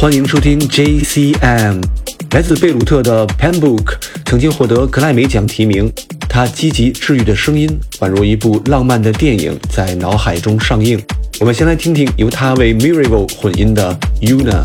欢迎收听 JCM。来自贝鲁特的 Pambook 曾经获得格莱美奖提名。他积极治愈的声音，宛如一部浪漫的电影在脑海中上映。我们先来听听由他为 Miracle 混音的 Una。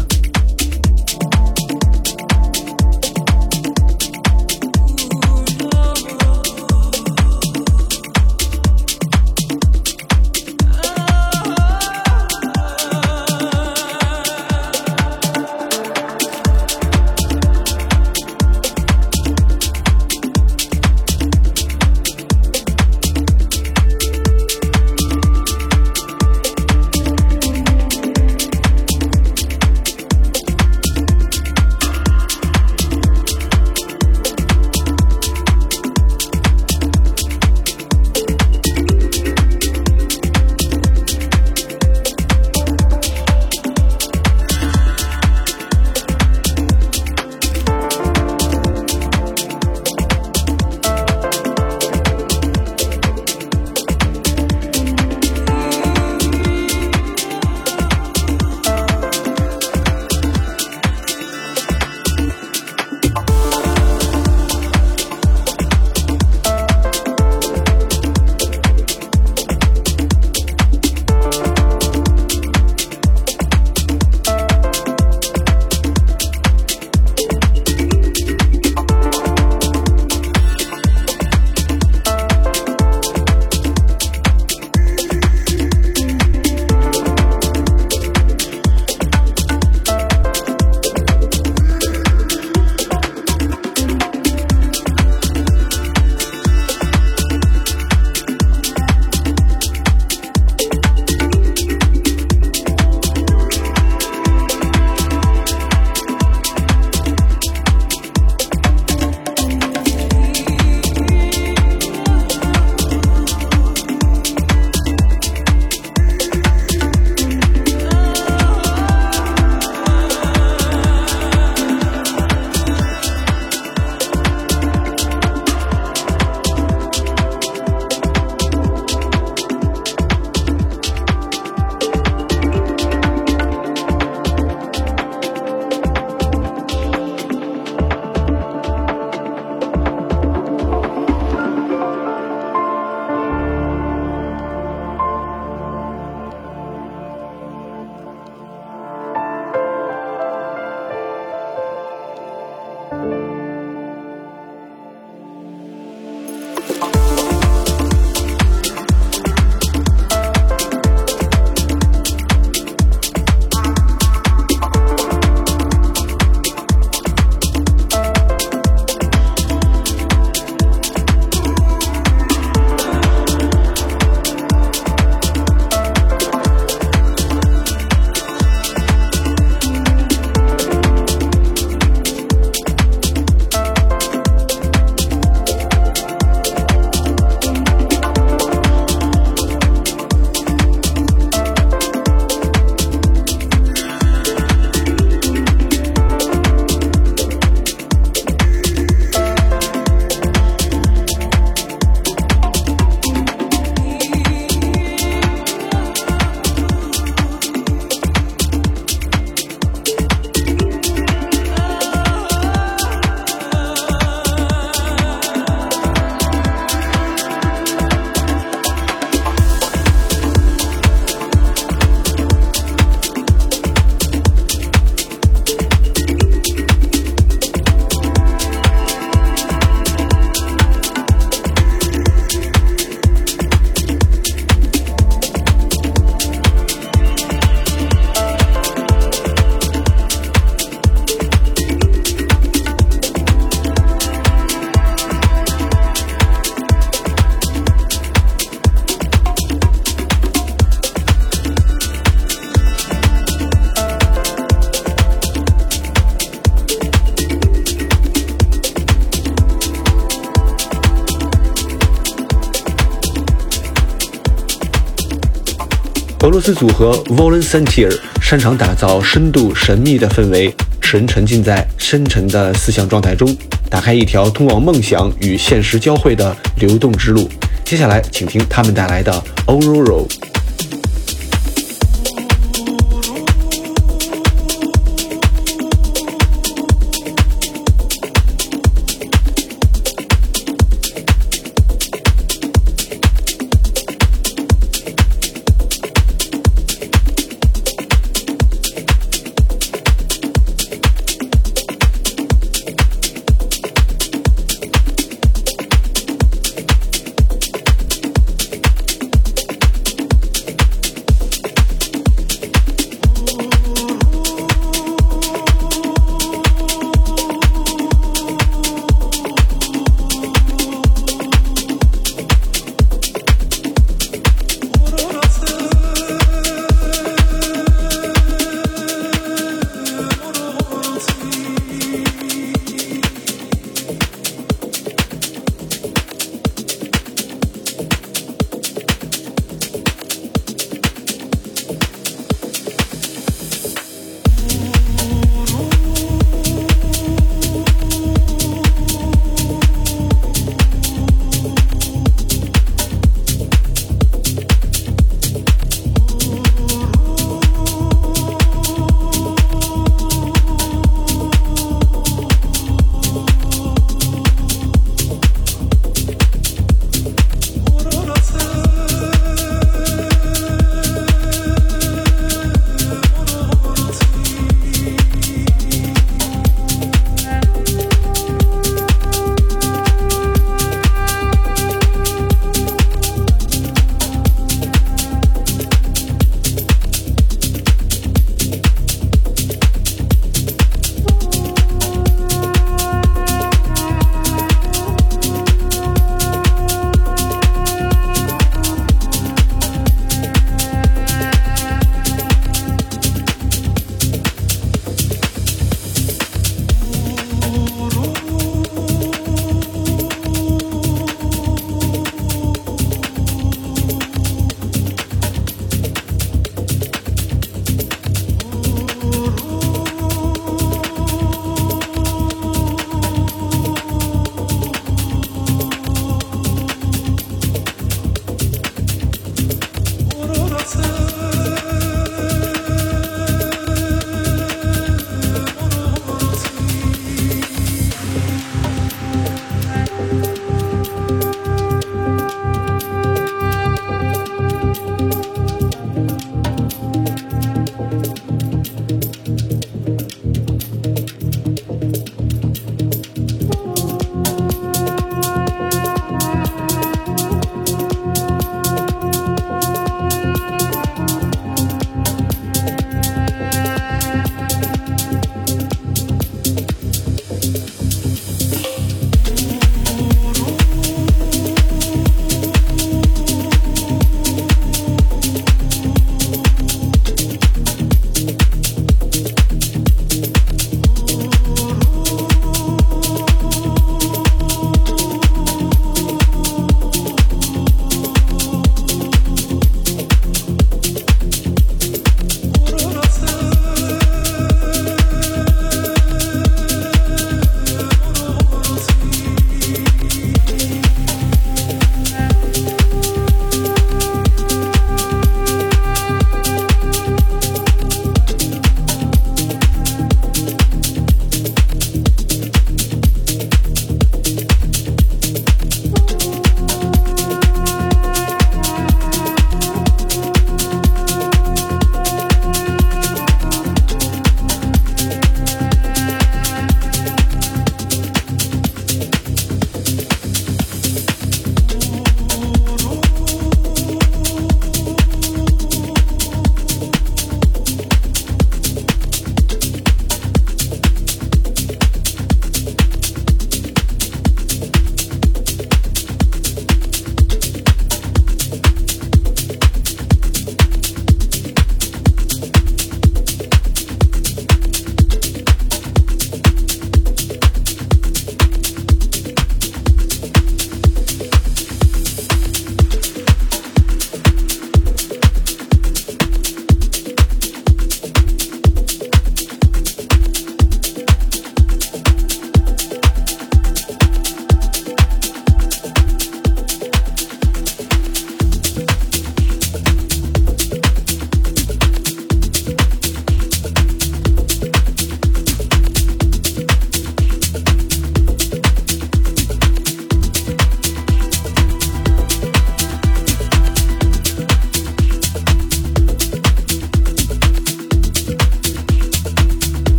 四组合 Volunteer 擅长打造深度神秘的氛围，使人沉浸在深沉的思想状态中，打开一条通往梦想与现实交汇的流动之路。接下来，请听他们带来的 Aurora。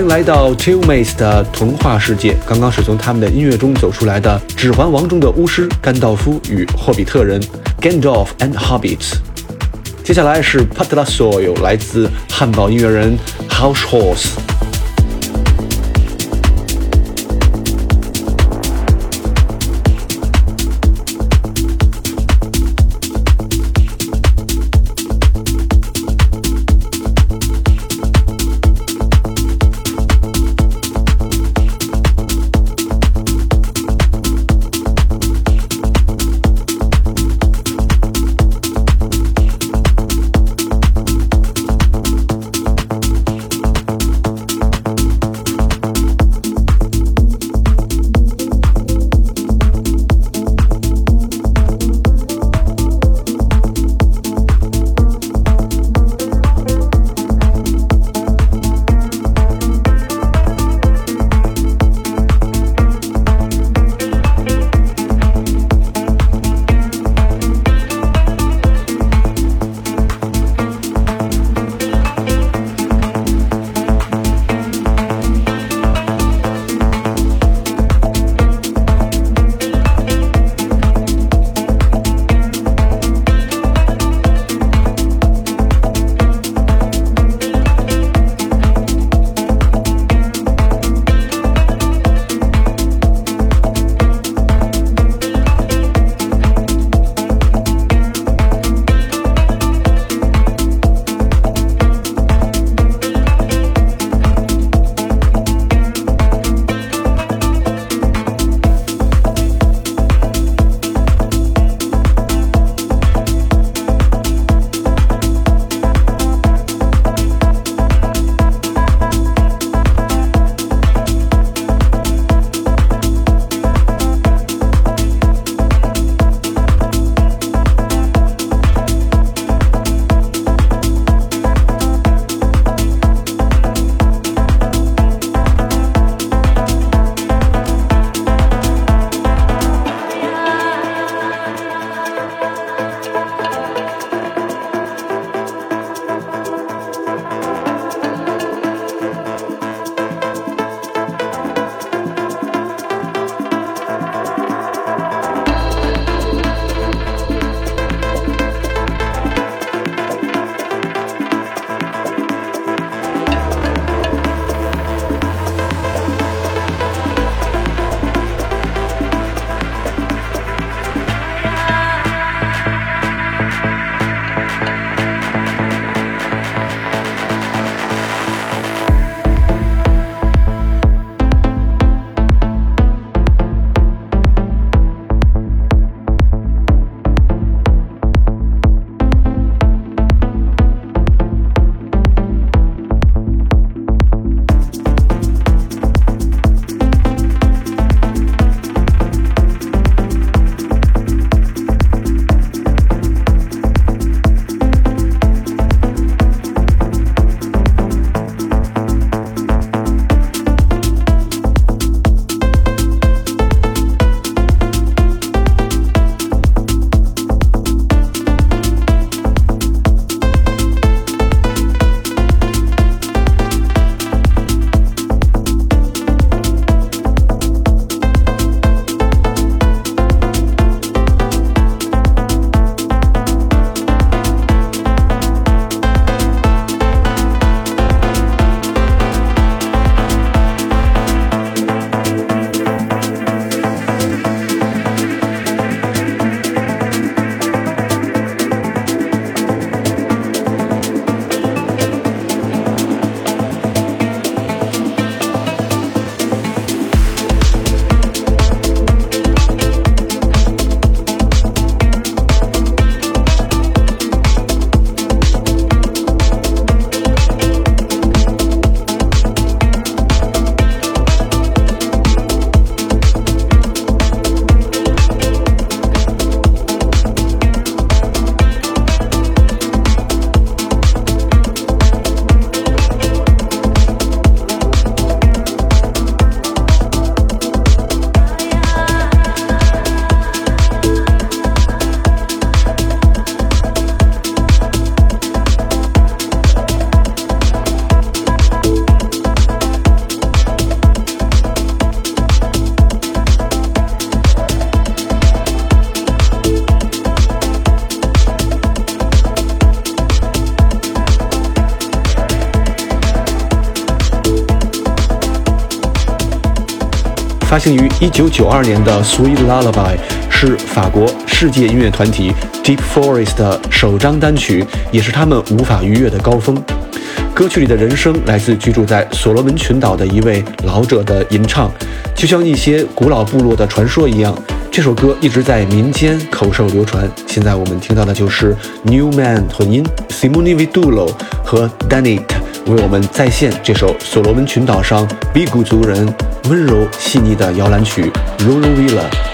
欢迎来到 Two m a c e 的童话世界。刚刚是从他们的音乐中走出来的《指环王》中的巫师甘道夫与霍比特人 Gandalf and Hobbits。接下来是 Patlasoil，来自汉堡音乐人 House Horse。发行于1992年的《Sweet Lullaby》是法国世界音乐团体 Deep Forest 的首张单曲，也是他们无法逾越的高峰。歌曲里的人声来自居住在所罗门群岛的一位老者的吟唱，就像一些古老部落的传说一样。这首歌一直在民间口授流传。现在我们听到的就是 Newman 混音 Simone Vidulo 和 Danit 为我们再现这首所罗门群岛上比古族人温柔细腻的摇篮曲 Ruru Villa。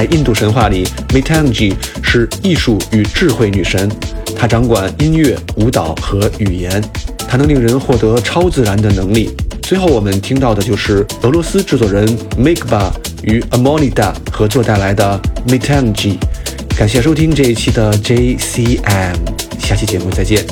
在印度神话里，Metanji 是艺术与智慧女神，她掌管音乐、舞蹈和语言，她能令人获得超自然的能力。最后我们听到的就是俄罗斯制作人 Mikba 与 Amonida 合作带来的 Metanji。感谢收听这一期的 JCM，下期节目再见。